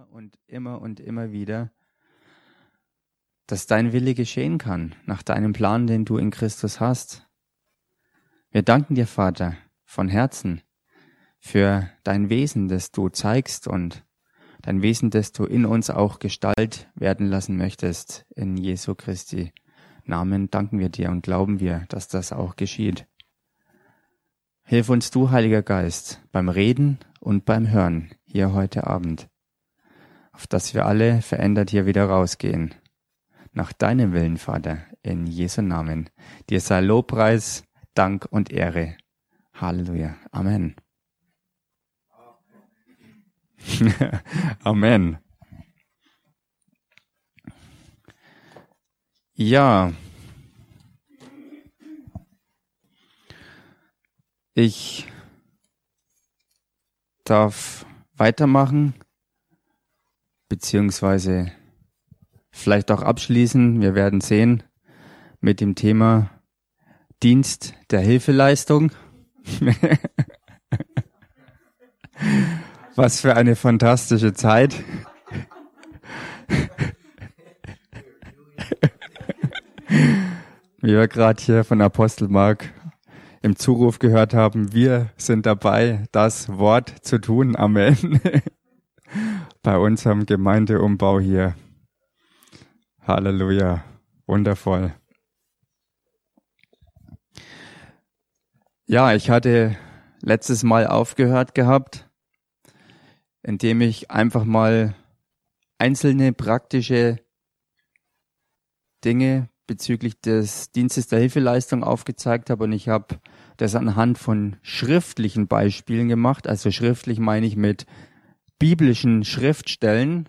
immer und immer und immer wieder, dass dein Wille geschehen kann, nach deinem Plan, den du in Christus hast. Wir danken dir, Vater, von Herzen für dein Wesen, das du zeigst und dein Wesen, das du in uns auch Gestalt werden lassen möchtest. In Jesu Christi Namen danken wir dir und glauben wir, dass das auch geschieht. Hilf uns du, Heiliger Geist, beim Reden und beim Hören hier heute Abend, auf dass wir alle verändert hier wieder rausgehen. Nach deinem Willen, Vater, in Jesu Namen. Dir sei Lobpreis, Dank und Ehre. Halleluja. Amen. Amen. Ja. Ich darf weitermachen, beziehungsweise vielleicht auch abschließen. Wir werden sehen mit dem Thema Dienst der Hilfeleistung. Was für eine fantastische Zeit. Wie wir gerade hier von Apostel Mark im Zuruf gehört haben, wir sind dabei, das Wort zu tun. Amen. Bei unserem Gemeindeumbau hier. Halleluja. Wundervoll. Ja, ich hatte letztes Mal aufgehört gehabt, indem ich einfach mal einzelne praktische Dinge bezüglich des Dienstes der Hilfeleistung aufgezeigt habe und ich habe das anhand von schriftlichen Beispielen gemacht. Also schriftlich meine ich mit biblischen Schriftstellen.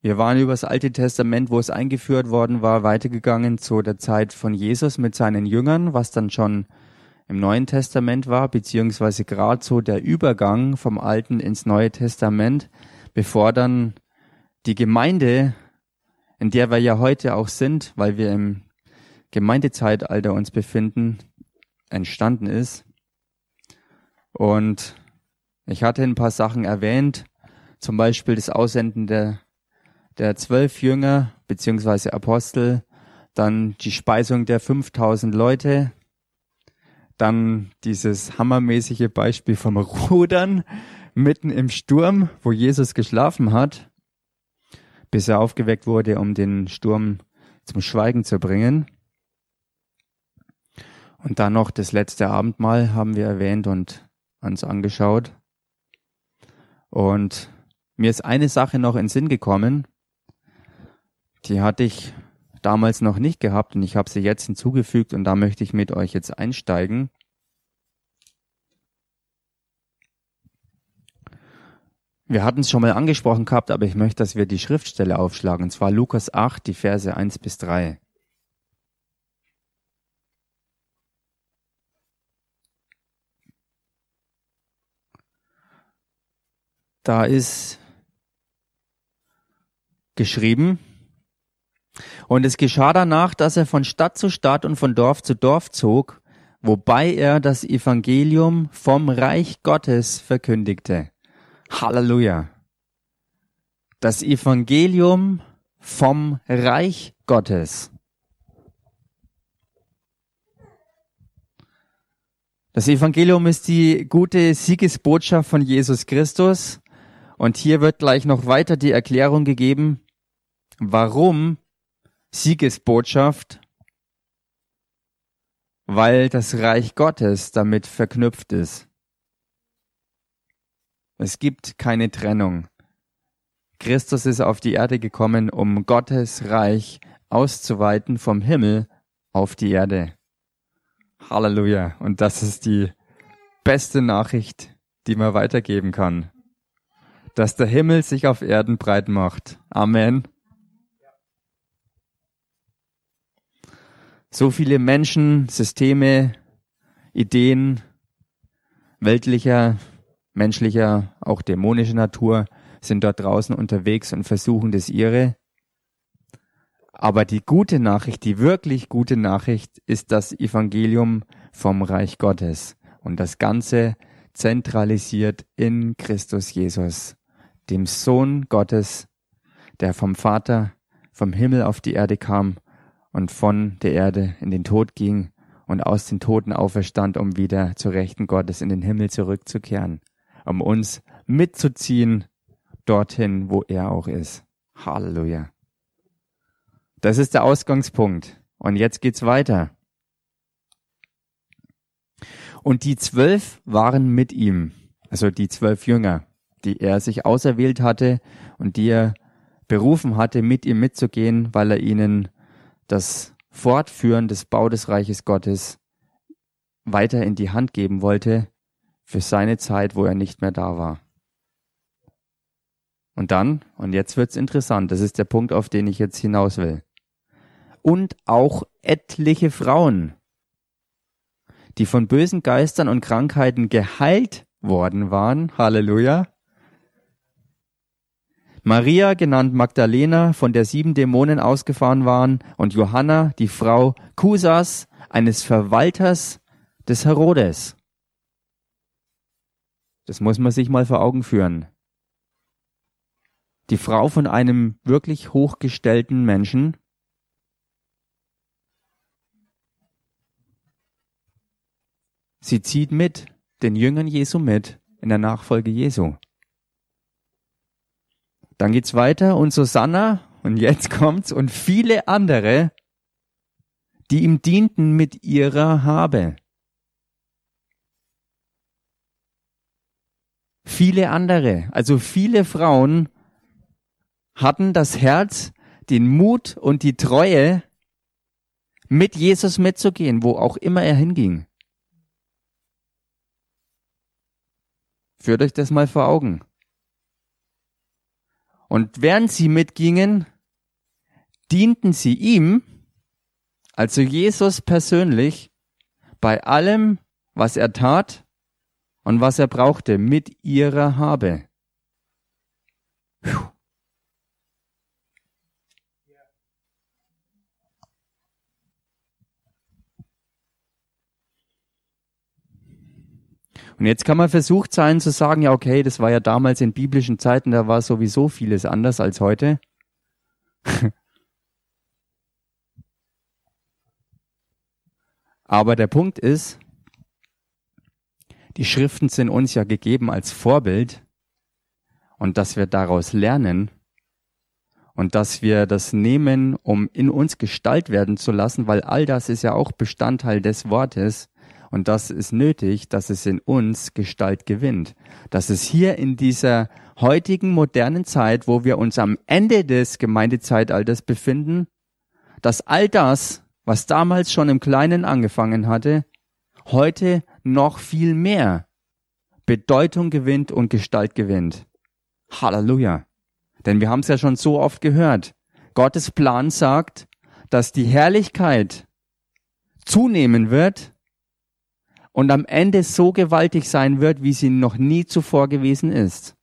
Wir waren über das Alte Testament, wo es eingeführt worden war, weitergegangen zu der Zeit von Jesus mit seinen Jüngern, was dann schon im Neuen Testament war, beziehungsweise gerade so der Übergang vom Alten ins Neue Testament, bevor dann die Gemeinde in der wir ja heute auch sind, weil wir im Gemeindezeitalter uns befinden, entstanden ist. Und ich hatte ein paar Sachen erwähnt, zum Beispiel das Aussenden der, der zwölf Jünger beziehungsweise Apostel, dann die Speisung der 5000 Leute, dann dieses hammermäßige Beispiel vom Rudern mitten im Sturm, wo Jesus geschlafen hat bis er aufgeweckt wurde, um den Sturm zum Schweigen zu bringen. Und dann noch das letzte Abendmahl haben wir erwähnt und uns angeschaut. Und mir ist eine Sache noch in Sinn gekommen, die hatte ich damals noch nicht gehabt und ich habe sie jetzt hinzugefügt und da möchte ich mit euch jetzt einsteigen. Wir hatten es schon mal angesprochen gehabt, aber ich möchte, dass wir die Schriftstelle aufschlagen, und zwar Lukas 8, die Verse 1 bis 3. Da ist geschrieben, und es geschah danach, dass er von Stadt zu Stadt und von Dorf zu Dorf zog, wobei er das Evangelium vom Reich Gottes verkündigte. Halleluja. Das Evangelium vom Reich Gottes. Das Evangelium ist die gute Siegesbotschaft von Jesus Christus. Und hier wird gleich noch weiter die Erklärung gegeben, warum Siegesbotschaft, weil das Reich Gottes damit verknüpft ist. Es gibt keine Trennung. Christus ist auf die Erde gekommen, um Gottes Reich auszuweiten vom Himmel auf die Erde. Halleluja. Und das ist die beste Nachricht, die man weitergeben kann. Dass der Himmel sich auf Erden breit macht. Amen. So viele Menschen, Systeme, Ideen weltlicher menschlicher, auch dämonischer Natur, sind dort draußen unterwegs und versuchen das ihre. Aber die gute Nachricht, die wirklich gute Nachricht ist das Evangelium vom Reich Gottes und das Ganze zentralisiert in Christus Jesus, dem Sohn Gottes, der vom Vater, vom Himmel auf die Erde kam und von der Erde in den Tod ging und aus den Toten auferstand, um wieder zur Rechten Gottes in den Himmel zurückzukehren, um uns mitzuziehen dorthin, wo er auch ist. Halleluja. Das ist der Ausgangspunkt. Und jetzt geht's weiter. Und die zwölf waren mit ihm, also die zwölf Jünger, die er sich auserwählt hatte und die er berufen hatte, mit ihm mitzugehen, weil er ihnen das Fortführen des Bau des Reiches Gottes weiter in die Hand geben wollte für seine Zeit, wo er nicht mehr da war. Und dann, und jetzt wird's interessant, das ist der Punkt, auf den ich jetzt hinaus will. Und auch etliche Frauen, die von bösen Geistern und Krankheiten geheilt worden waren, Halleluja. Maria, genannt Magdalena, von der sieben Dämonen ausgefahren waren, und Johanna, die Frau Kusas, eines Verwalters des Herodes. Das muss man sich mal vor Augen führen. Die Frau von einem wirklich hochgestellten Menschen, Sie zieht mit, den Jüngern Jesu mit, in der Nachfolge Jesu. Dann geht's weiter und Susanna, und jetzt kommt's, und viele andere, die ihm dienten mit ihrer Habe. Viele andere, also viele Frauen hatten das Herz, den Mut und die Treue, mit Jesus mitzugehen, wo auch immer er hinging. Führt euch das mal vor Augen. Und während sie mitgingen, dienten sie ihm, also Jesus persönlich, bei allem, was er tat und was er brauchte, mit ihrer Habe. Puh. Und jetzt kann man versucht sein zu sagen, ja, okay, das war ja damals in biblischen Zeiten, da war sowieso vieles anders als heute. Aber der Punkt ist, die Schriften sind uns ja gegeben als Vorbild und dass wir daraus lernen und dass wir das nehmen, um in uns Gestalt werden zu lassen, weil all das ist ja auch Bestandteil des Wortes, und das ist nötig, dass es in uns Gestalt gewinnt. Dass es hier in dieser heutigen modernen Zeit, wo wir uns am Ende des Gemeindezeitalters befinden, dass all das, was damals schon im Kleinen angefangen hatte, heute noch viel mehr Bedeutung gewinnt und Gestalt gewinnt. Halleluja. Denn wir haben es ja schon so oft gehört. Gottes Plan sagt, dass die Herrlichkeit zunehmen wird und am Ende so gewaltig sein wird, wie sie noch nie zuvor gewesen ist.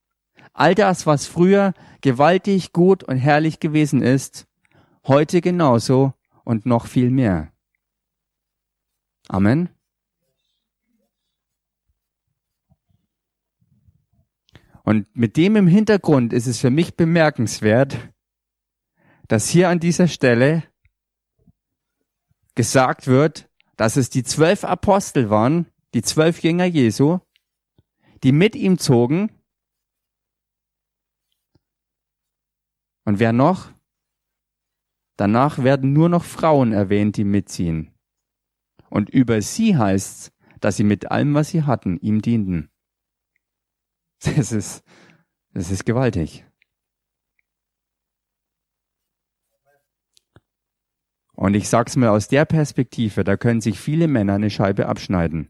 All das, was früher gewaltig, gut und herrlich gewesen ist, heute genauso und noch viel mehr. Amen. Und mit dem im Hintergrund ist es für mich bemerkenswert, dass hier an dieser Stelle gesagt wird, dass es die zwölf Apostel waren, die zwölf Jünger Jesu, die mit ihm zogen. Und wer noch? Danach werden nur noch Frauen erwähnt, die mitziehen. Und über sie heißt's, dass sie mit allem, was sie hatten, ihm dienten. Das ist, das ist gewaltig. Und ich sag's mir aus der Perspektive, da können sich viele Männer eine Scheibe abschneiden.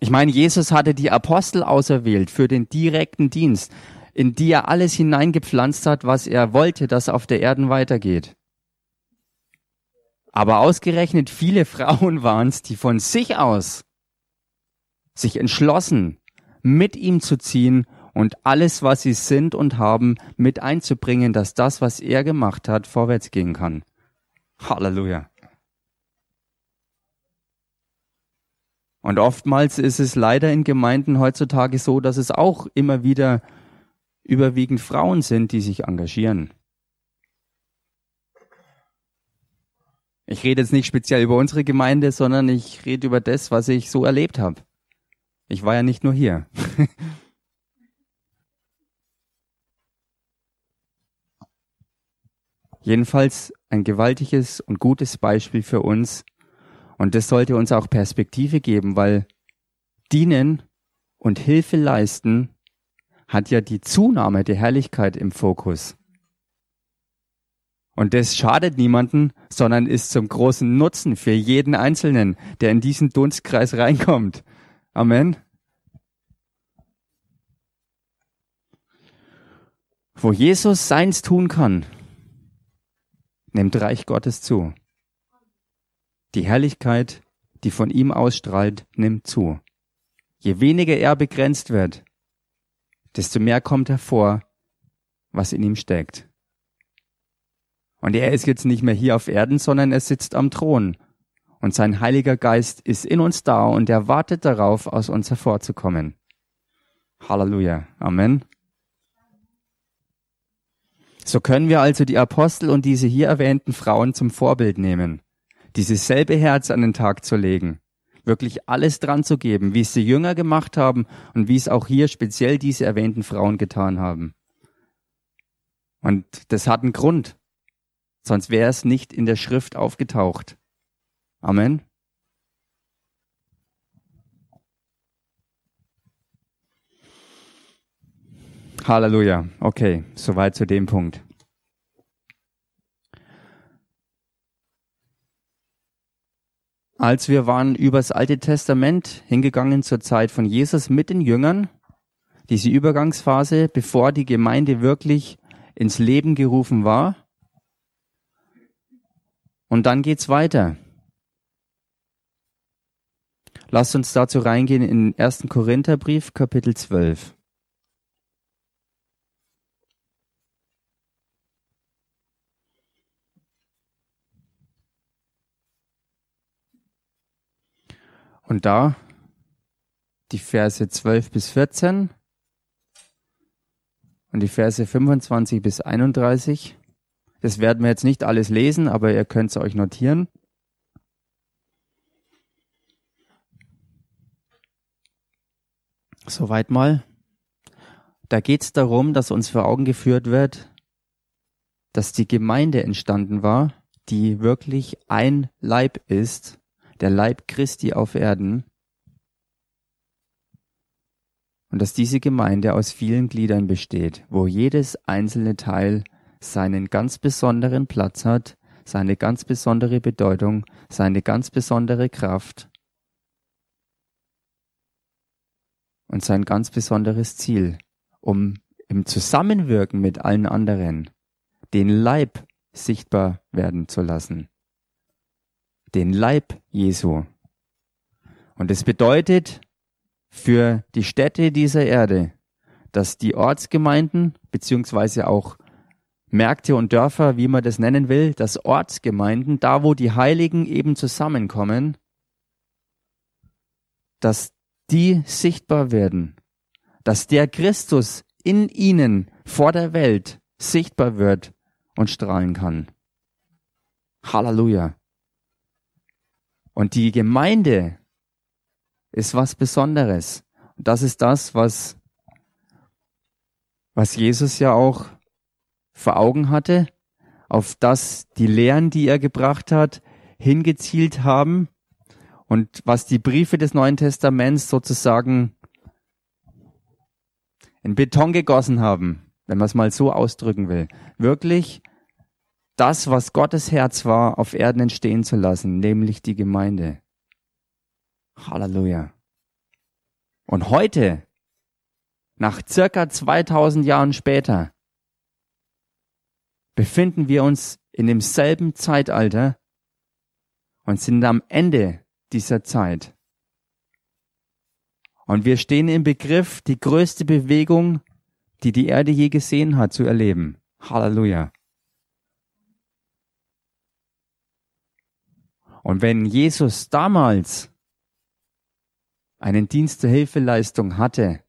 Ich meine, Jesus hatte die Apostel auserwählt für den direkten Dienst, in die er alles hineingepflanzt hat, was er wollte, dass auf der Erde weitergeht. Aber ausgerechnet viele Frauen waren es, die von sich aus sich entschlossen, mit ihm zu ziehen und alles, was sie sind und haben, mit einzubringen, dass das, was er gemacht hat, vorwärts gehen kann. Halleluja. Und oftmals ist es leider in Gemeinden heutzutage so, dass es auch immer wieder überwiegend Frauen sind, die sich engagieren. Ich rede jetzt nicht speziell über unsere Gemeinde, sondern ich rede über das, was ich so erlebt habe. Ich war ja nicht nur hier. Jedenfalls ein gewaltiges und gutes Beispiel für uns. Und das sollte uns auch Perspektive geben, weil dienen und Hilfe leisten hat ja die Zunahme der Herrlichkeit im Fokus. Und das schadet niemanden, sondern ist zum großen Nutzen für jeden Einzelnen, der in diesen Dunstkreis reinkommt. Amen. Wo Jesus seins tun kann, nimmt Reich Gottes zu. Die Herrlichkeit, die von ihm ausstrahlt, nimmt zu. Je weniger er begrenzt wird, desto mehr kommt hervor, was in ihm steckt. Und er ist jetzt nicht mehr hier auf Erden, sondern er sitzt am Thron. Und sein Heiliger Geist ist in uns da und er wartet darauf, aus uns hervorzukommen. Halleluja. Amen. So können wir also die Apostel und diese hier erwähnten Frauen zum Vorbild nehmen, dieses selbe Herz an den Tag zu legen, wirklich alles dran zu geben, wie es die Jünger gemacht haben und wie es auch hier speziell diese erwähnten Frauen getan haben. Und das hat einen Grund sonst wäre es nicht in der Schrift aufgetaucht. Amen. Halleluja. Okay, soweit zu dem Punkt. Als wir waren übers Alte Testament hingegangen zur Zeit von Jesus mit den Jüngern, diese Übergangsphase, bevor die Gemeinde wirklich ins Leben gerufen war, und dann geht's weiter. Lasst uns dazu reingehen in 1. Korintherbrief, Kapitel 12. Und da die Verse 12 bis 14 und die Verse 25 bis 31. Das werden wir jetzt nicht alles lesen, aber ihr könnt es euch notieren. Soweit mal. Da geht es darum, dass uns vor Augen geführt wird, dass die Gemeinde entstanden war, die wirklich ein Leib ist, der Leib Christi auf Erden, und dass diese Gemeinde aus vielen Gliedern besteht, wo jedes einzelne Teil seinen ganz besonderen Platz hat, seine ganz besondere Bedeutung, seine ganz besondere Kraft und sein ganz besonderes Ziel, um im Zusammenwirken mit allen anderen den Leib sichtbar werden zu lassen. Den Leib Jesu. Und es bedeutet für die Städte dieser Erde, dass die Ortsgemeinden beziehungsweise auch Märkte und Dörfer, wie man das nennen will, das Ortsgemeinden, da wo die Heiligen eben zusammenkommen, dass die sichtbar werden, dass der Christus in ihnen vor der Welt sichtbar wird und strahlen kann. Halleluja. Und die Gemeinde ist was Besonderes. Und das ist das, was, was Jesus ja auch vor Augen hatte, auf das die Lehren, die er gebracht hat, hingezielt haben und was die Briefe des Neuen Testaments sozusagen in Beton gegossen haben, wenn man es mal so ausdrücken will. Wirklich das, was Gottes Herz war, auf Erden entstehen zu lassen, nämlich die Gemeinde. Halleluja. Und heute, nach circa 2000 Jahren später, befinden wir uns in demselben Zeitalter und sind am Ende dieser Zeit. Und wir stehen im Begriff, die größte Bewegung, die die Erde je gesehen hat, zu erleben. Halleluja. Und wenn Jesus damals einen Dienst der Hilfeleistung hatte,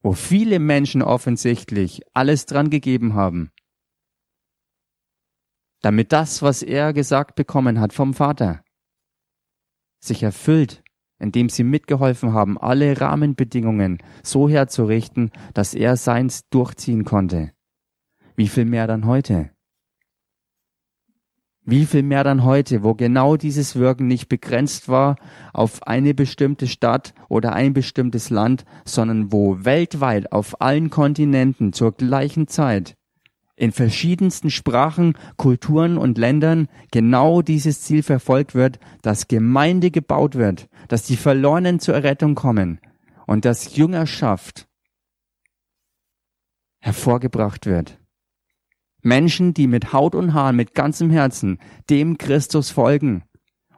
wo viele Menschen offensichtlich alles dran gegeben haben, damit das, was er gesagt bekommen hat vom Vater, sich erfüllt, indem sie mitgeholfen haben, alle Rahmenbedingungen so herzurichten, dass er seins durchziehen konnte. Wie viel mehr dann heute? Wie viel mehr dann heute, wo genau dieses Wirken nicht begrenzt war auf eine bestimmte Stadt oder ein bestimmtes Land, sondern wo weltweit auf allen Kontinenten zur gleichen Zeit in verschiedensten Sprachen, Kulturen und Ländern genau dieses Ziel verfolgt wird, dass Gemeinde gebaut wird, dass die Verlorenen zur Errettung kommen und dass Jüngerschaft hervorgebracht wird. Menschen, die mit Haut und Haaren, mit ganzem Herzen dem Christus folgen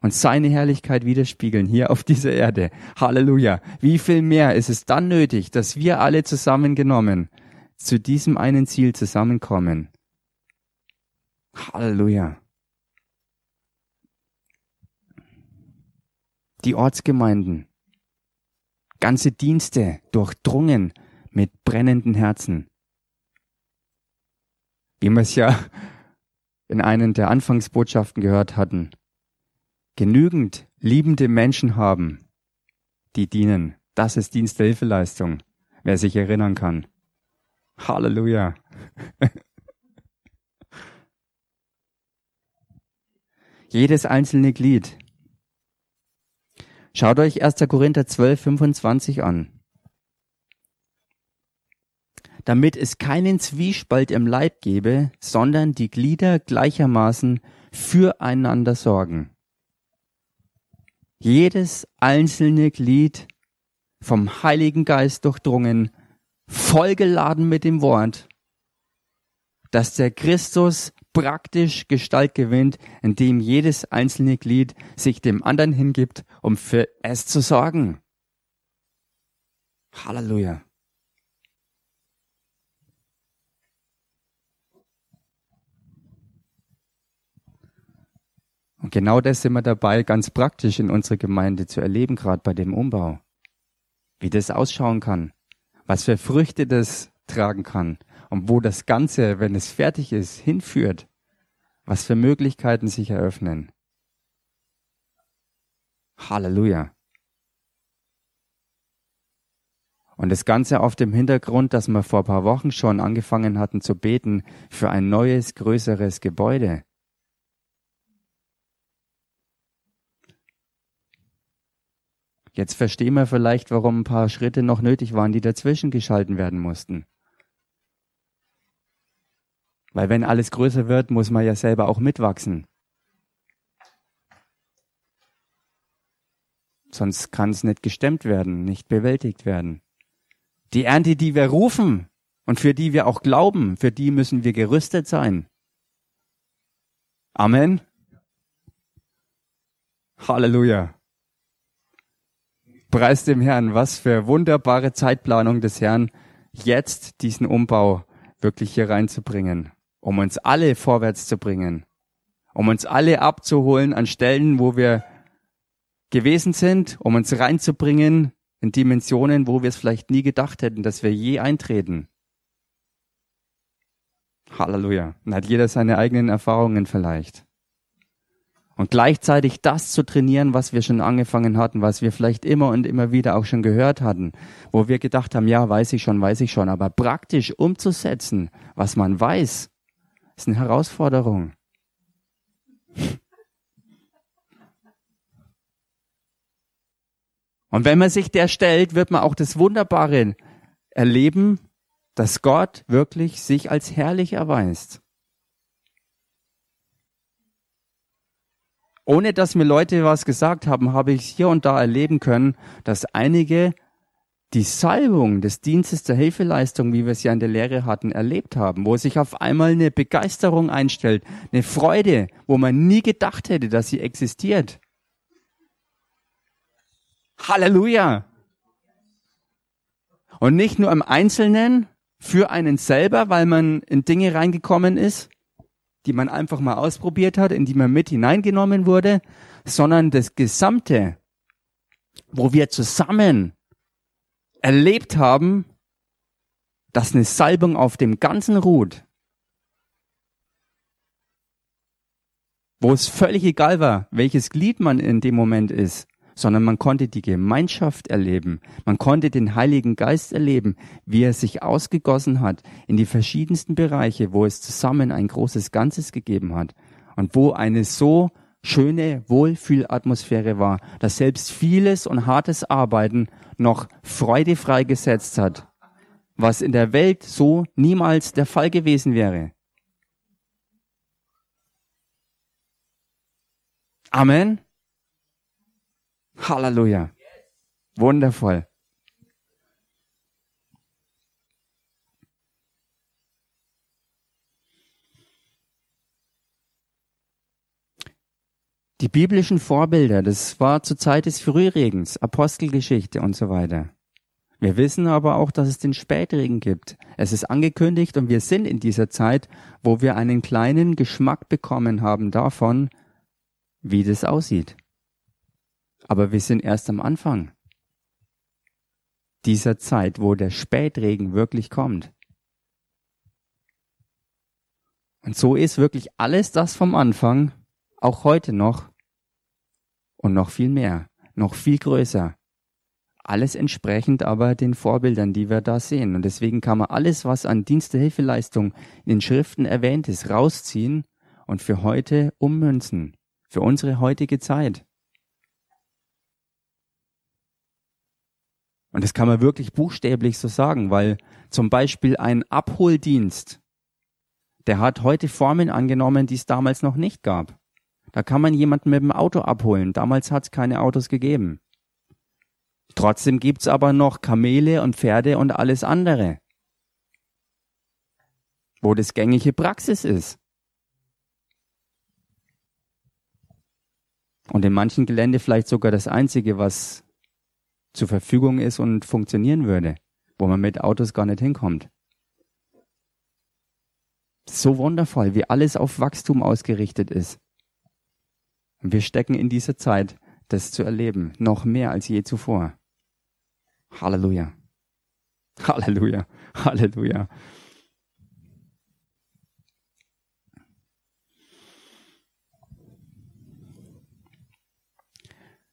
und seine Herrlichkeit widerspiegeln hier auf dieser Erde. Halleluja. Wie viel mehr ist es dann nötig, dass wir alle zusammengenommen zu diesem einen Ziel zusammenkommen. Halleluja. Die Ortsgemeinden, ganze Dienste durchdrungen mit brennenden Herzen. Wie wir es ja in einen der Anfangsbotschaften gehört hatten. Genügend liebende Menschen haben, die dienen. Das ist Diensthilfeleistung, wer sich erinnern kann. Halleluja. Jedes einzelne Glied. Schaut euch 1. Korinther 12, 25 an. Damit es keinen Zwiespalt im Leib gebe, sondern die Glieder gleichermaßen füreinander sorgen. Jedes einzelne Glied vom Heiligen Geist durchdrungen vollgeladen mit dem Wort, dass der Christus praktisch Gestalt gewinnt, indem jedes einzelne Glied sich dem anderen hingibt, um für es zu sorgen. Halleluja. Und genau das sind wir dabei, ganz praktisch in unserer Gemeinde zu erleben, gerade bei dem Umbau. Wie das ausschauen kann was für Früchte das tragen kann und wo das Ganze, wenn es fertig ist, hinführt, was für Möglichkeiten sich eröffnen. Halleluja. Und das Ganze auf dem Hintergrund, dass wir vor paar Wochen schon angefangen hatten zu beten für ein neues, größeres Gebäude. Jetzt verstehen wir vielleicht, warum ein paar Schritte noch nötig waren, die dazwischen geschalten werden mussten. Weil wenn alles größer wird, muss man ja selber auch mitwachsen. Sonst kann es nicht gestemmt werden, nicht bewältigt werden. Die Ernte, die wir rufen und für die wir auch glauben, für die müssen wir gerüstet sein. Amen. Halleluja. Preis dem Herrn, was für wunderbare Zeitplanung des Herrn, jetzt diesen Umbau wirklich hier reinzubringen, um uns alle vorwärts zu bringen, um uns alle abzuholen an Stellen, wo wir gewesen sind, um uns reinzubringen in Dimensionen, wo wir es vielleicht nie gedacht hätten, dass wir je eintreten. Halleluja. Und hat jeder seine eigenen Erfahrungen vielleicht. Und gleichzeitig das zu trainieren, was wir schon angefangen hatten, was wir vielleicht immer und immer wieder auch schon gehört hatten, wo wir gedacht haben, ja, weiß ich schon, weiß ich schon, aber praktisch umzusetzen, was man weiß, ist eine Herausforderung. Und wenn man sich der stellt, wird man auch das Wunderbare erleben, dass Gott wirklich sich als herrlich erweist. Ohne dass mir Leute was gesagt haben, habe ich hier und da erleben können, dass einige die Salbung des Dienstes der Hilfeleistung, wie wir ja in der Lehre hatten, erlebt haben, wo sich auf einmal eine Begeisterung einstellt, eine Freude, wo man nie gedacht hätte, dass sie existiert. Halleluja! Und nicht nur im Einzelnen für einen selber, weil man in Dinge reingekommen ist, die man einfach mal ausprobiert hat, in die man mit hineingenommen wurde, sondern das Gesamte, wo wir zusammen erlebt haben, dass eine Salbung auf dem Ganzen ruht, wo es völlig egal war, welches Glied man in dem Moment ist, sondern man konnte die Gemeinschaft erleben, man konnte den Heiligen Geist erleben, wie er sich ausgegossen hat in die verschiedensten Bereiche, wo es zusammen ein großes Ganzes gegeben hat und wo eine so schöne Wohlfühlatmosphäre war, dass selbst vieles und hartes Arbeiten noch Freude freigesetzt hat, was in der Welt so niemals der Fall gewesen wäre. Amen. Halleluja. Wundervoll. Die biblischen Vorbilder, das war zur Zeit des Frühregens, Apostelgeschichte und so weiter. Wir wissen aber auch, dass es den Spätregen gibt. Es ist angekündigt und wir sind in dieser Zeit, wo wir einen kleinen Geschmack bekommen haben davon, wie das aussieht. Aber wir sind erst am Anfang dieser Zeit, wo der Spätregen wirklich kommt. Und so ist wirklich alles das vom Anfang, auch heute noch, und noch viel mehr, noch viel größer. Alles entsprechend aber den Vorbildern, die wir da sehen. Und deswegen kann man alles, was an Dienstehilfeleistung in den Schriften erwähnt ist, rausziehen und für heute ummünzen. Für unsere heutige Zeit. Und das kann man wirklich buchstäblich so sagen, weil zum Beispiel ein Abholdienst, der hat heute Formen angenommen, die es damals noch nicht gab. Da kann man jemanden mit dem Auto abholen. Damals hat es keine Autos gegeben. Trotzdem gibt's aber noch Kamele und Pferde und alles andere, wo das gängige Praxis ist. Und in manchen Gelände vielleicht sogar das einzige, was zur Verfügung ist und funktionieren würde, wo man mit Autos gar nicht hinkommt. So wundervoll, wie alles auf Wachstum ausgerichtet ist. Und wir stecken in dieser Zeit, das zu erleben, noch mehr als je zuvor. Halleluja. Halleluja. Halleluja.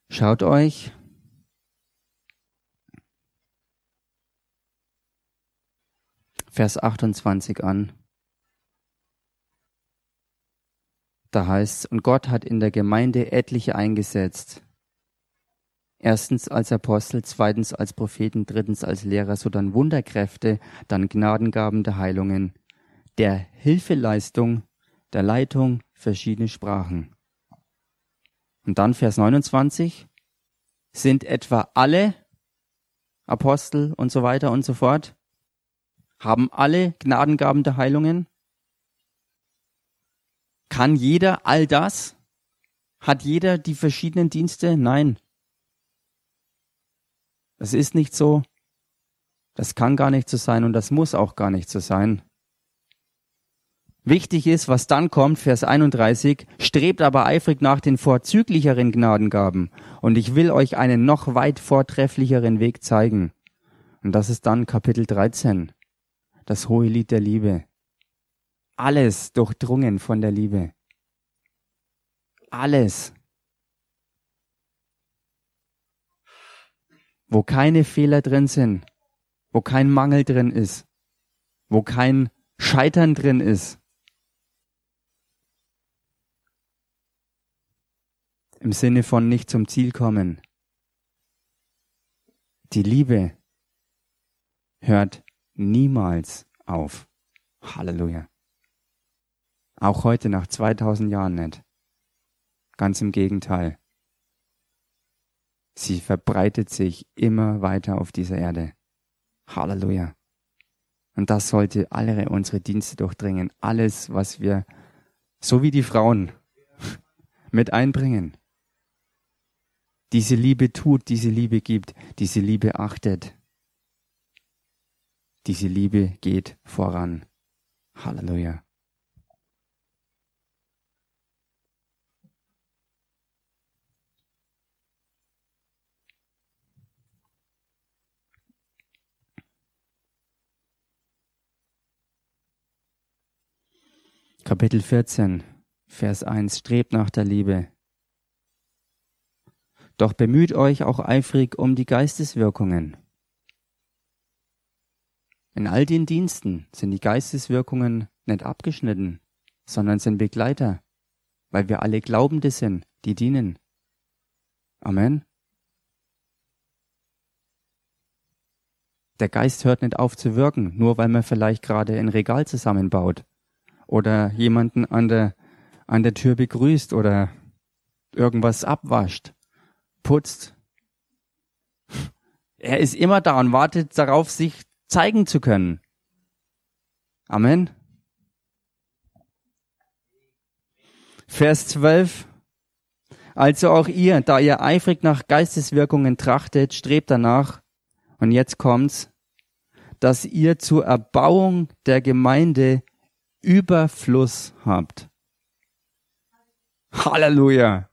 Schaut euch Vers 28 an. Da heißt und Gott hat in der Gemeinde etliche eingesetzt. Erstens als Apostel, zweitens als Propheten, drittens als Lehrer, so dann Wunderkräfte, dann Gnadengaben der Heilungen, der Hilfeleistung, der Leitung verschiedene Sprachen. Und dann Vers 29, sind etwa alle Apostel und so weiter und so fort haben alle Gnadengaben der Heilungen? Kann jeder all das? Hat jeder die verschiedenen Dienste? Nein. Das ist nicht so. Das kann gar nicht so sein und das muss auch gar nicht so sein. Wichtig ist, was dann kommt, Vers 31, strebt aber eifrig nach den vorzüglicheren Gnadengaben und ich will euch einen noch weit vortrefflicheren Weg zeigen. Und das ist dann Kapitel 13 das hohe Lied der Liebe. Alles durchdrungen von der Liebe. Alles. Wo keine Fehler drin sind, wo kein Mangel drin ist, wo kein Scheitern drin ist. Im Sinne von nicht zum Ziel kommen. Die Liebe hört niemals auf. Halleluja. Auch heute nach 2000 Jahren nicht. Ganz im Gegenteil. Sie verbreitet sich immer weiter auf dieser Erde. Halleluja. Und das sollte alle unsere Dienste durchdringen. Alles, was wir, so wie die Frauen, mit einbringen. Diese Liebe tut, diese Liebe gibt, diese Liebe achtet. Diese Liebe geht voran. Halleluja. Kapitel 14, Vers 1. Strebt nach der Liebe. Doch bemüht euch auch eifrig um die Geisteswirkungen. In all den Diensten sind die Geisteswirkungen nicht abgeschnitten, sondern sind Begleiter, weil wir alle Glaubende sind, die dienen. Amen. Der Geist hört nicht auf zu wirken, nur weil man vielleicht gerade ein Regal zusammenbaut oder jemanden an der, an der Tür begrüßt oder irgendwas abwascht, putzt. Er ist immer da und wartet darauf, sich zeigen zu können. Amen. Vers 12. Also auch ihr, da ihr eifrig nach Geisteswirkungen trachtet, strebt danach, und jetzt kommt's, dass ihr zur Erbauung der Gemeinde Überfluss habt. Halleluja.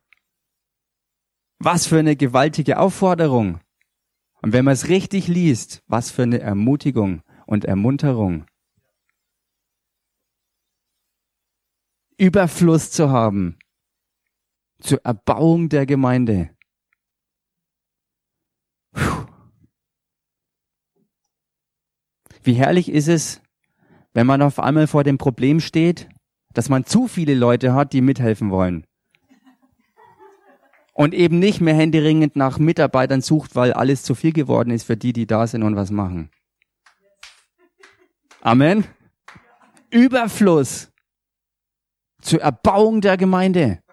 Was für eine gewaltige Aufforderung. Und wenn man es richtig liest, was für eine Ermutigung und Ermunterung. Überfluss zu haben zur Erbauung der Gemeinde. Wie herrlich ist es, wenn man auf einmal vor dem Problem steht, dass man zu viele Leute hat, die mithelfen wollen. Und eben nicht mehr händeringend nach Mitarbeitern sucht, weil alles zu viel geworden ist für die, die da sind und was machen. Amen. Überfluss zur Erbauung der Gemeinde.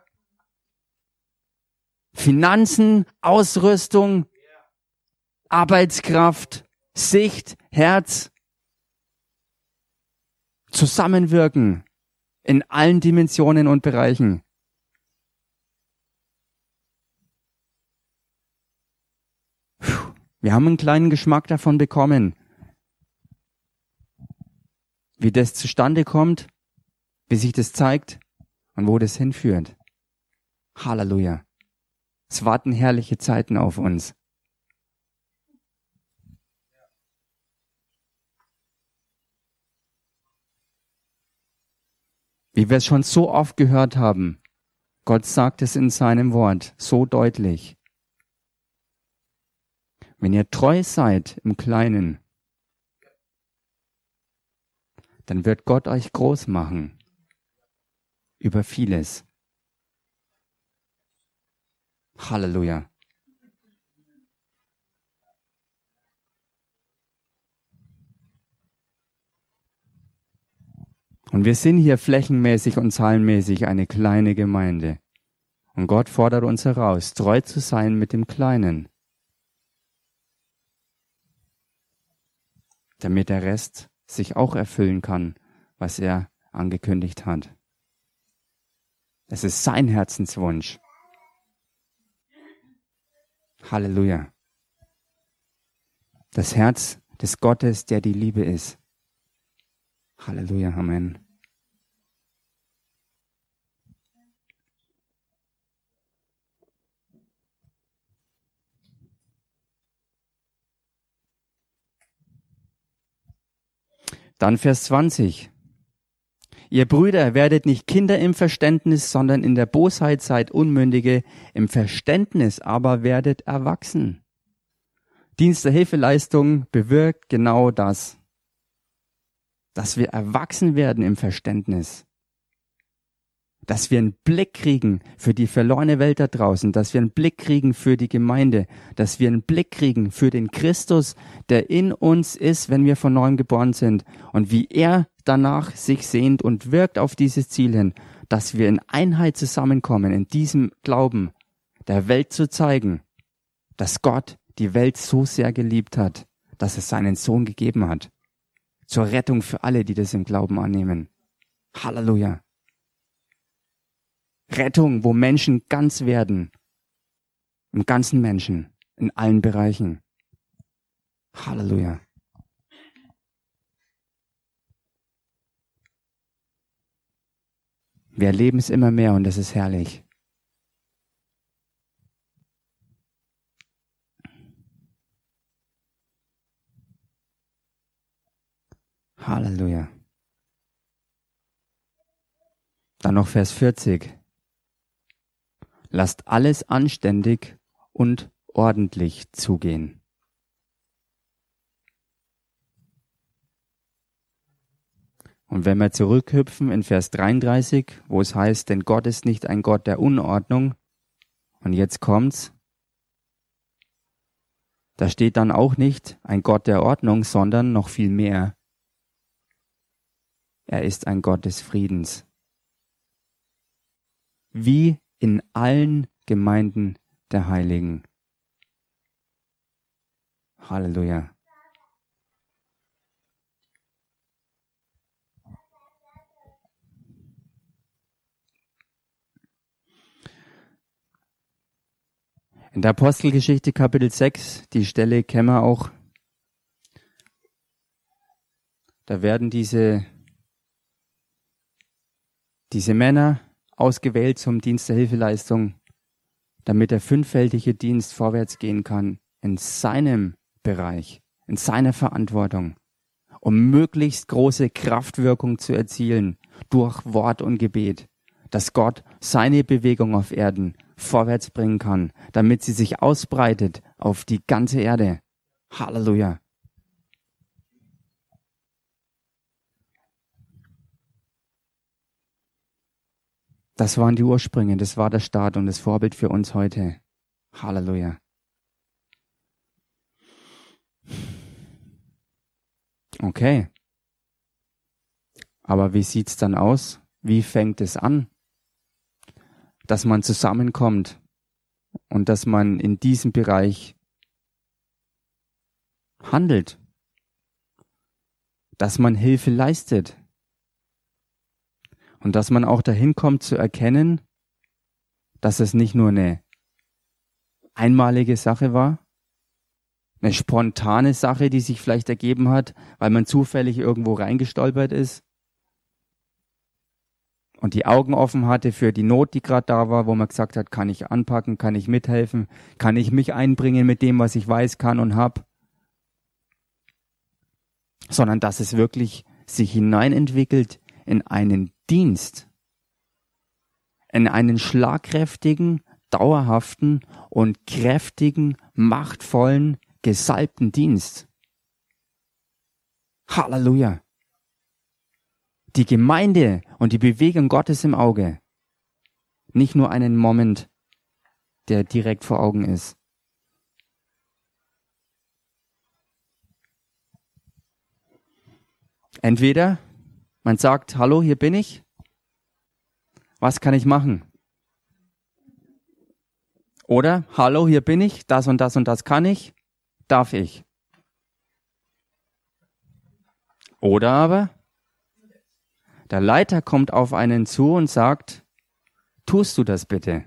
Finanzen, Ausrüstung, Arbeitskraft, Sicht, Herz, zusammenwirken in allen Dimensionen und Bereichen. Wir haben einen kleinen Geschmack davon bekommen, wie das zustande kommt, wie sich das zeigt und wo das hinführt. Halleluja. Es warten herrliche Zeiten auf uns. Wie wir es schon so oft gehört haben, Gott sagt es in seinem Wort so deutlich. Wenn ihr treu seid im Kleinen, dann wird Gott euch groß machen über vieles. Halleluja. Und wir sind hier flächenmäßig und zahlenmäßig eine kleine Gemeinde. Und Gott fordert uns heraus, treu zu sein mit dem Kleinen, damit der Rest sich auch erfüllen kann, was er angekündigt hat. Es ist sein Herzenswunsch. Halleluja. Das Herz des Gottes, der die Liebe ist. Halleluja, Amen. Dann Vers 20. Ihr Brüder werdet nicht Kinder im Verständnis, sondern in der Bosheit seid Unmündige, im Verständnis aber werdet erwachsen. Dienst der Hilfeleistung bewirkt genau das dass wir erwachsen werden im Verständnis, dass wir einen Blick kriegen für die verlorene Welt da draußen, dass wir einen Blick kriegen für die Gemeinde, dass wir einen Blick kriegen für den Christus, der in uns ist, wenn wir von neuem geboren sind und wie er danach sich sehnt und wirkt auf dieses Ziel hin, dass wir in Einheit zusammenkommen, in diesem Glauben, der Welt zu zeigen, dass Gott die Welt so sehr geliebt hat, dass es seinen Sohn gegeben hat zur Rettung für alle, die das im Glauben annehmen. Halleluja. Rettung, wo Menschen ganz werden. Im ganzen Menschen, in allen Bereichen. Halleluja. Wir erleben es immer mehr und das ist herrlich. Halleluja. Dann noch Vers 40. Lasst alles anständig und ordentlich zugehen. Und wenn wir zurückhüpfen in Vers 33, wo es heißt, denn Gott ist nicht ein Gott der Unordnung, und jetzt kommt's, da steht dann auch nicht ein Gott der Ordnung, sondern noch viel mehr. Er ist ein Gott des Friedens. Wie in allen Gemeinden der Heiligen. Halleluja. In der Apostelgeschichte Kapitel 6, die Stelle kennen wir auch, da werden diese, diese Männer ausgewählt zum Dienst der Hilfeleistung, damit der fünffältige Dienst vorwärts gehen kann in seinem Bereich, in seiner Verantwortung, um möglichst große Kraftwirkung zu erzielen durch Wort und Gebet, dass Gott seine Bewegung auf Erden vorwärts bringen kann, damit sie sich ausbreitet auf die ganze Erde. Halleluja. Das waren die Ursprünge, das war der Start und das Vorbild für uns heute. Halleluja. Okay. Aber wie sieht's dann aus? Wie fängt es an? dass man zusammenkommt und dass man in diesem Bereich handelt, dass man Hilfe leistet und dass man auch dahin kommt zu erkennen, dass es nicht nur eine einmalige Sache war, eine spontane Sache, die sich vielleicht ergeben hat, weil man zufällig irgendwo reingestolpert ist, und die Augen offen hatte für die Not, die gerade da war, wo man gesagt hat, kann ich anpacken, kann ich mithelfen, kann ich mich einbringen mit dem, was ich weiß, kann und hab, sondern dass es wirklich sich hineinentwickelt in einen Dienst, in einen schlagkräftigen, dauerhaften und kräftigen, machtvollen, gesalbten Dienst. Halleluja die Gemeinde und die Bewegung Gottes im Auge. Nicht nur einen Moment, der direkt vor Augen ist. Entweder man sagt, hallo, hier bin ich. Was kann ich machen? Oder, hallo, hier bin ich, das und das und das kann ich, darf ich. Oder aber, der Leiter kommt auf einen zu und sagt, tust du das bitte?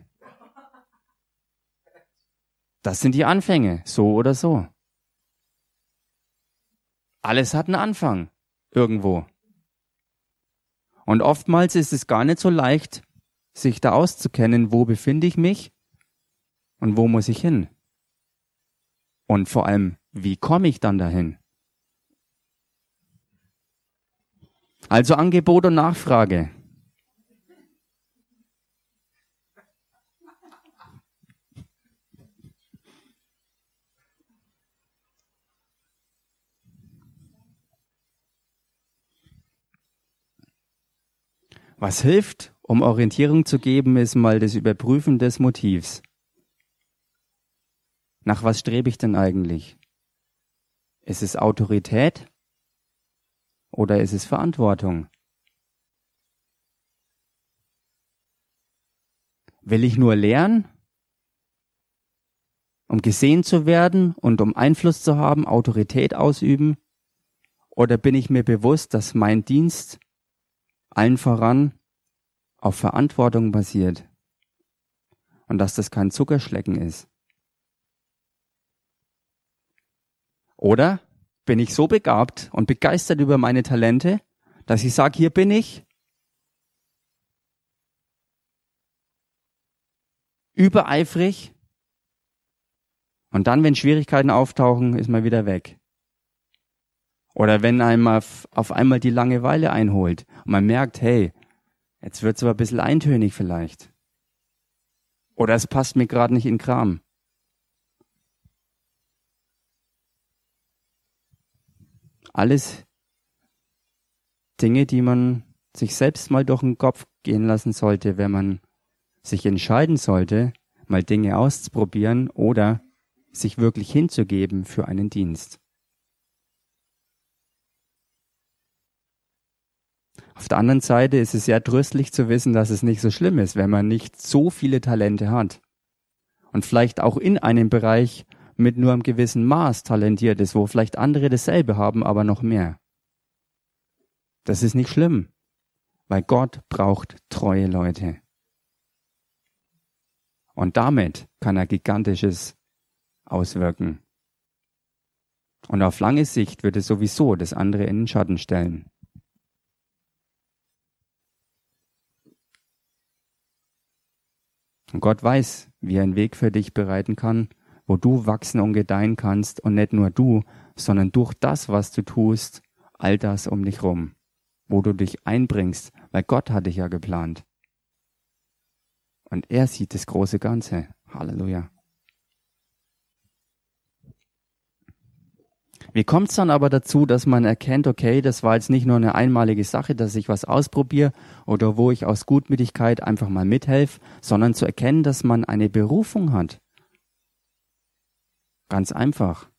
Das sind die Anfänge, so oder so. Alles hat einen Anfang, irgendwo. Und oftmals ist es gar nicht so leicht, sich da auszukennen, wo befinde ich mich und wo muss ich hin. Und vor allem, wie komme ich dann dahin? Also Angebot und Nachfrage. Was hilft, um Orientierung zu geben, ist mal das Überprüfen des Motivs. Nach was strebe ich denn eigentlich? Ist es Autorität oder ist es Verantwortung? Will ich nur lernen, um gesehen zu werden und um Einfluss zu haben, Autorität ausüben? Oder bin ich mir bewusst, dass mein Dienst allen voran auf Verantwortung basiert und dass das kein Zuckerschlecken ist. Oder bin ich so begabt und begeistert über meine Talente, dass ich sage, hier bin ich. Übereifrig. Und dann, wenn Schwierigkeiten auftauchen, ist man wieder weg. Oder wenn einmal auf einmal die Langeweile einholt und man merkt, hey, jetzt wird's aber ein bisschen eintönig vielleicht. Oder es passt mir gerade nicht in Kram. Alles Dinge, die man sich selbst mal durch den Kopf gehen lassen sollte, wenn man sich entscheiden sollte, mal Dinge auszuprobieren oder sich wirklich hinzugeben für einen Dienst. Auf der anderen Seite ist es sehr tröstlich zu wissen, dass es nicht so schlimm ist, wenn man nicht so viele Talente hat. Und vielleicht auch in einem Bereich mit nur einem gewissen Maß talentiert ist, wo vielleicht andere dasselbe haben, aber noch mehr. Das ist nicht schlimm, weil Gott braucht treue Leute. Und damit kann er gigantisches auswirken. Und auf lange Sicht wird es sowieso das andere in den Schatten stellen. Und Gott weiß, wie er einen Weg für dich bereiten kann, wo du wachsen und gedeihen kannst und nicht nur du, sondern durch das, was du tust, all das um dich rum, wo du dich einbringst, weil Gott hat dich ja geplant. Und er sieht das große Ganze. Halleluja. Wie kommt es dann aber dazu, dass man erkennt, okay, das war jetzt nicht nur eine einmalige Sache, dass ich was ausprobiere oder wo ich aus Gutmütigkeit einfach mal mithelfe, sondern zu erkennen, dass man eine Berufung hat. Ganz einfach.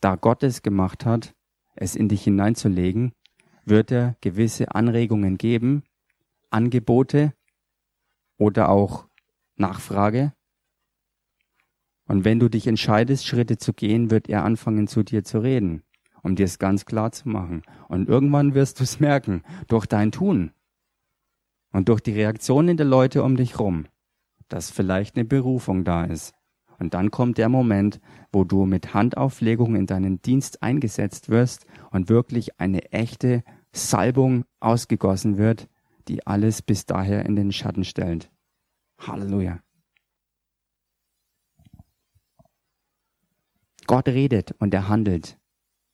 Da Gott es gemacht hat, es in dich hineinzulegen, wird er gewisse Anregungen geben, Angebote oder auch Nachfrage, und wenn du dich entscheidest, Schritte zu gehen, wird er anfangen, zu dir zu reden, um dir es ganz klar zu machen. Und irgendwann wirst du es merken, durch dein Tun und durch die Reaktionen der Leute um dich rum, dass vielleicht eine Berufung da ist. Und dann kommt der Moment, wo du mit Handauflegung in deinen Dienst eingesetzt wirst und wirklich eine echte Salbung ausgegossen wird, die alles bis daher in den Schatten stellt. Halleluja. Gott redet und er handelt,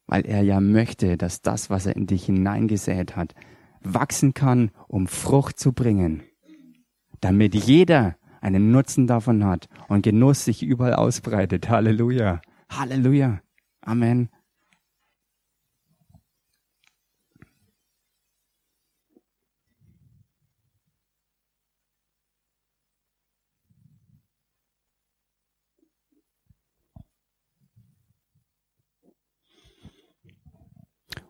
weil er ja möchte, dass das, was er in dich hineingesät hat, wachsen kann, um Frucht zu bringen, damit jeder einen Nutzen davon hat und Genuss sich überall ausbreitet. Halleluja. Halleluja. Amen.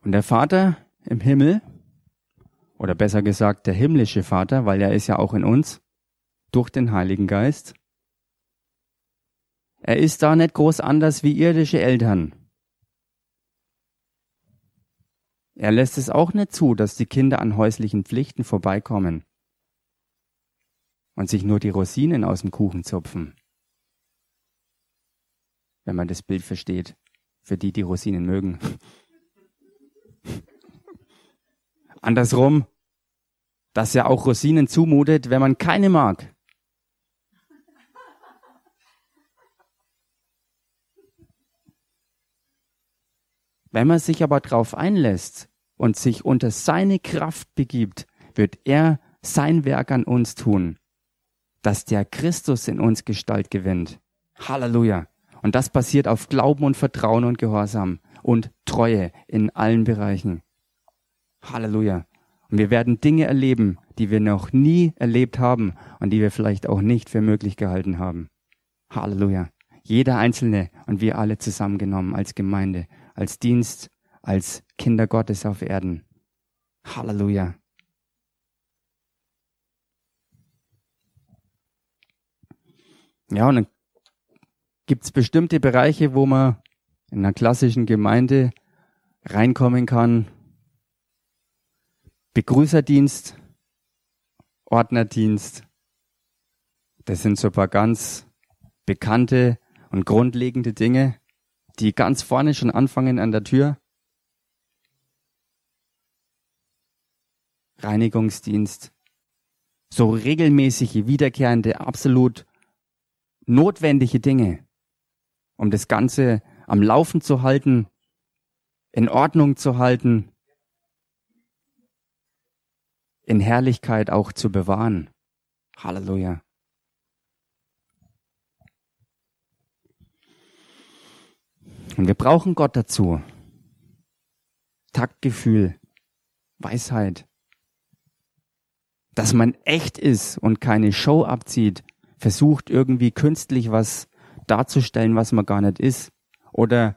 Und der Vater im Himmel, oder besser gesagt der himmlische Vater, weil er ist ja auch in uns, durch den Heiligen Geist, er ist da nicht groß anders wie irdische Eltern. Er lässt es auch nicht zu, dass die Kinder an häuslichen Pflichten vorbeikommen und sich nur die Rosinen aus dem Kuchen zupfen. Wenn man das Bild versteht, für die, die Rosinen mögen. Andersrum, dass er auch Rosinen zumutet, wenn man keine mag. Wenn man sich aber darauf einlässt und sich unter seine Kraft begibt, wird er sein Werk an uns tun, dass der Christus in uns Gestalt gewinnt. Halleluja. Und das passiert auf Glauben und Vertrauen und Gehorsam und Treue in allen Bereichen. Halleluja. Und wir werden Dinge erleben, die wir noch nie erlebt haben und die wir vielleicht auch nicht für möglich gehalten haben. Halleluja. Jeder Einzelne und wir alle zusammengenommen als Gemeinde, als Dienst, als Kinder Gottes auf Erden. Halleluja. Ja, und dann gibt's bestimmte Bereiche, wo man in einer klassischen Gemeinde reinkommen kann, Begrüßerdienst, Ordnerdienst. Das sind so ein paar ganz bekannte und grundlegende Dinge, die ganz vorne schon anfangen an der Tür. Reinigungsdienst. So regelmäßige, wiederkehrende, absolut notwendige Dinge, um das Ganze am Laufen zu halten, in Ordnung zu halten, in Herrlichkeit auch zu bewahren. Halleluja. Und wir brauchen Gott dazu. Taktgefühl, Weisheit. Dass man echt ist und keine Show abzieht, versucht irgendwie künstlich was darzustellen, was man gar nicht ist. Oder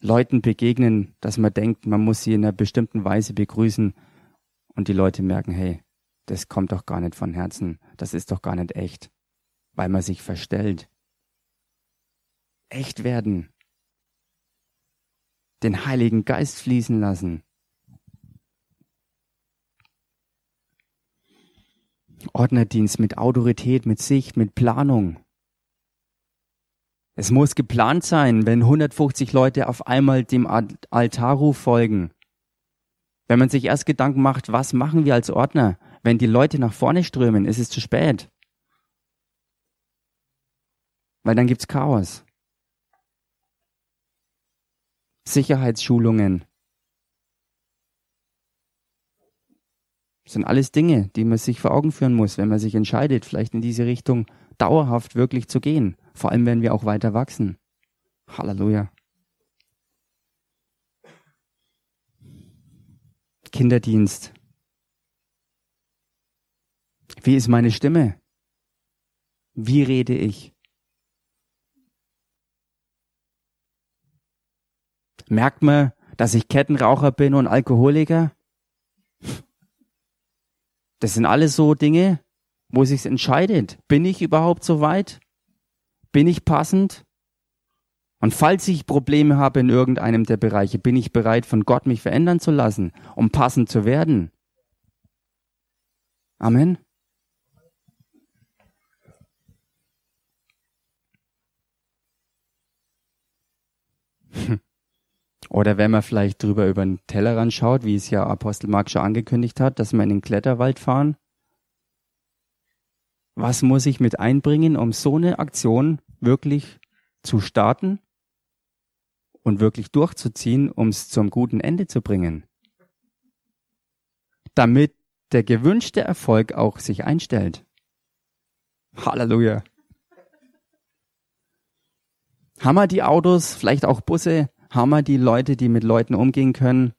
Leuten begegnen, dass man denkt, man muss sie in einer bestimmten Weise begrüßen und die Leute merken, hey, das kommt doch gar nicht von Herzen, das ist doch gar nicht echt, weil man sich verstellt. Echt werden. Den Heiligen Geist fließen lassen. Ordnerdienst mit Autorität, mit Sicht, mit Planung. Es muss geplant sein, wenn 150 Leute auf einmal dem Altarruf folgen. Wenn man sich erst Gedanken macht, was machen wir als Ordner? Wenn die Leute nach vorne strömen, ist es zu spät. Weil dann gibt's Chaos. Sicherheitsschulungen. Das sind alles Dinge, die man sich vor Augen führen muss, wenn man sich entscheidet, vielleicht in diese Richtung dauerhaft wirklich zu gehen. Vor allem, wenn wir auch weiter wachsen. Halleluja. Kinderdienst. Wie ist meine Stimme? Wie rede ich? Merkt man, dass ich Kettenraucher bin und Alkoholiker? Das sind alles so Dinge, wo sich entscheidet. Bin ich überhaupt so weit? Bin ich passend? Und falls ich Probleme habe in irgendeinem der Bereiche, bin ich bereit, von Gott mich verändern zu lassen, um passend zu werden. Amen. Oder wenn man vielleicht drüber über den Tellerrand schaut, wie es ja Apostel Mark schon angekündigt hat, dass wir in den Kletterwald fahren. Was muss ich mit einbringen, um so eine Aktion wirklich zu starten und wirklich durchzuziehen, um es zum guten Ende zu bringen. Damit der gewünschte Erfolg auch sich einstellt. Halleluja. Haben wir die Autos, vielleicht auch Busse, haben wir die Leute, die mit Leuten umgehen können?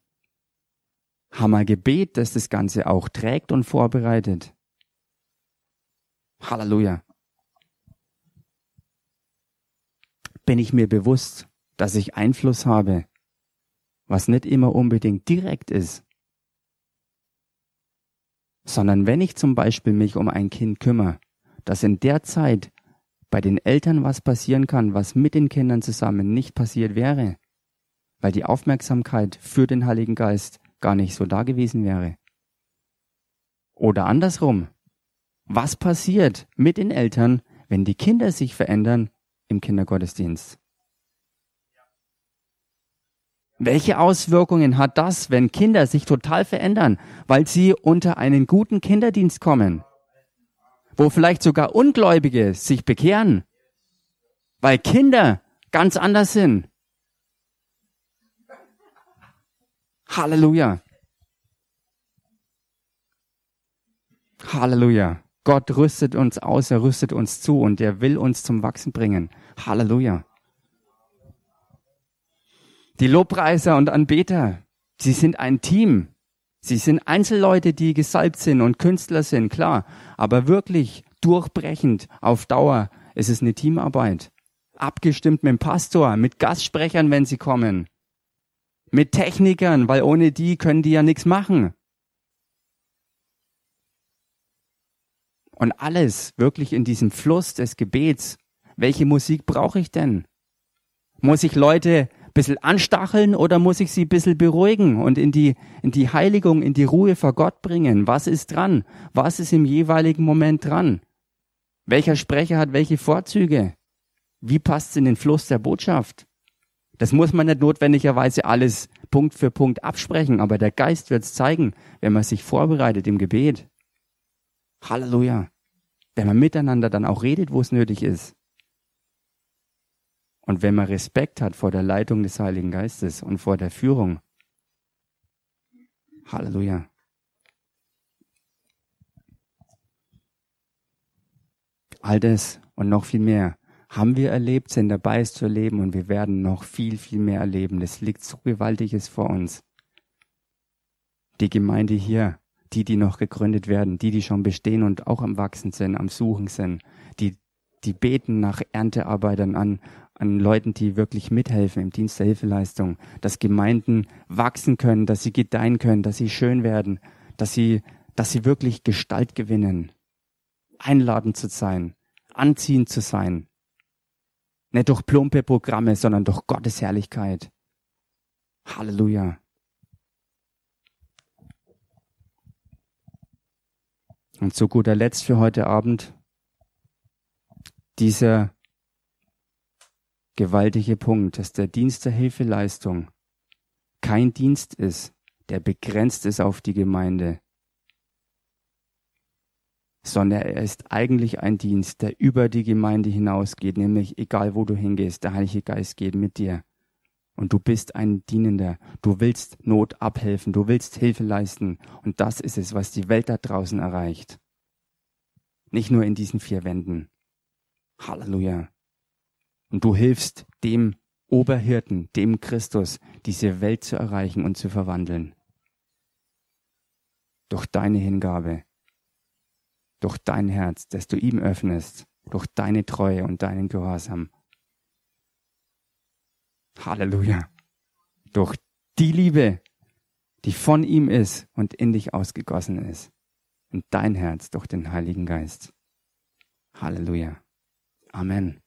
Haben wir Gebet, das das Ganze auch trägt und vorbereitet? Halleluja. Bin ich mir bewusst, dass ich Einfluss habe, was nicht immer unbedingt direkt ist, sondern wenn ich zum Beispiel mich um ein Kind kümmere, dass in der Zeit bei den Eltern was passieren kann, was mit den Kindern zusammen nicht passiert wäre, weil die Aufmerksamkeit für den Heiligen Geist gar nicht so da gewesen wäre. Oder andersrum, was passiert mit den Eltern, wenn die Kinder sich verändern im Kindergottesdienst? Welche Auswirkungen hat das, wenn Kinder sich total verändern, weil sie unter einen guten Kinderdienst kommen? Wo vielleicht sogar Ungläubige sich bekehren, weil Kinder ganz anders sind. Halleluja. Halleluja. Gott rüstet uns aus, er rüstet uns zu und er will uns zum Wachsen bringen. Halleluja. Die Lobpreiser und Anbeter, sie sind ein Team. Sie sind Einzelleute, die gesalbt sind und Künstler sind, klar. Aber wirklich durchbrechend auf Dauer ist es eine Teamarbeit. Abgestimmt mit dem Pastor, mit Gastsprechern, wenn sie kommen. Mit Technikern, weil ohne die können die ja nichts machen. Und alles wirklich in diesem Fluss des Gebets. Welche Musik brauche ich denn? Muss ich Leute bisschen anstacheln oder muss ich sie ein bisschen beruhigen und in die, in die Heiligung, in die Ruhe vor Gott bringen? Was ist dran? Was ist im jeweiligen Moment dran? Welcher Sprecher hat welche Vorzüge? Wie passt es in den Fluss der Botschaft? Das muss man nicht notwendigerweise alles Punkt für Punkt absprechen, aber der Geist wird es zeigen, wenn man sich vorbereitet im Gebet. Halleluja. Wenn man miteinander dann auch redet, wo es nötig ist. Und wenn man Respekt hat vor der Leitung des Heiligen Geistes und vor der Führung. Halleluja. All das und noch viel mehr haben wir erlebt, sind dabei es zu erleben und wir werden noch viel, viel mehr erleben. Das liegt so gewaltiges vor uns. Die Gemeinde hier, die, die noch gegründet werden, die, die schon bestehen und auch am Wachsen sind, am Suchen sind, die, die beten nach Erntearbeitern an, an Leuten, die wirklich mithelfen im Dienst der Hilfeleistung, dass Gemeinden wachsen können, dass sie gedeihen können, dass sie schön werden, dass sie, dass sie wirklich Gestalt gewinnen, einladend zu sein, anziehend zu sein, nicht durch plumpe Programme, sondern durch Gottes Herrlichkeit. Halleluja. Und zu guter Letzt für heute Abend dieser gewaltige Punkt, dass der Dienst der Hilfeleistung kein Dienst ist, der begrenzt ist auf die Gemeinde, sondern er ist eigentlich ein Dienst, der über die Gemeinde hinausgeht, nämlich egal wo du hingehst, der Heilige Geist geht mit dir. Und du bist ein Dienender. Du willst Not abhelfen. Du willst Hilfe leisten. Und das ist es, was die Welt da draußen erreicht. Nicht nur in diesen vier Wänden. Halleluja. Und du hilfst dem Oberhirten, dem Christus, diese Welt zu erreichen und zu verwandeln. Durch deine Hingabe, durch dein Herz, das du ihm öffnest, durch deine Treue und deinen Gehorsam. Halleluja. Durch die Liebe, die von ihm ist und in dich ausgegossen ist. In dein Herz durch den Heiligen Geist. Halleluja. Amen.